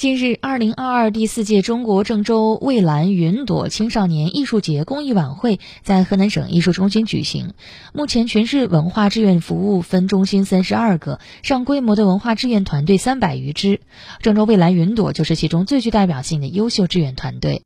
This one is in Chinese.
近日二零二二第四届中国郑州蔚蓝云朵青少年艺术节公益晚会在河南省艺术中心举行。目前全市文化志愿服务分中心三十二个上规模的文化志愿团队三百余支。郑州蔚蓝云朵就是其中最具代表性的优秀志愿团队。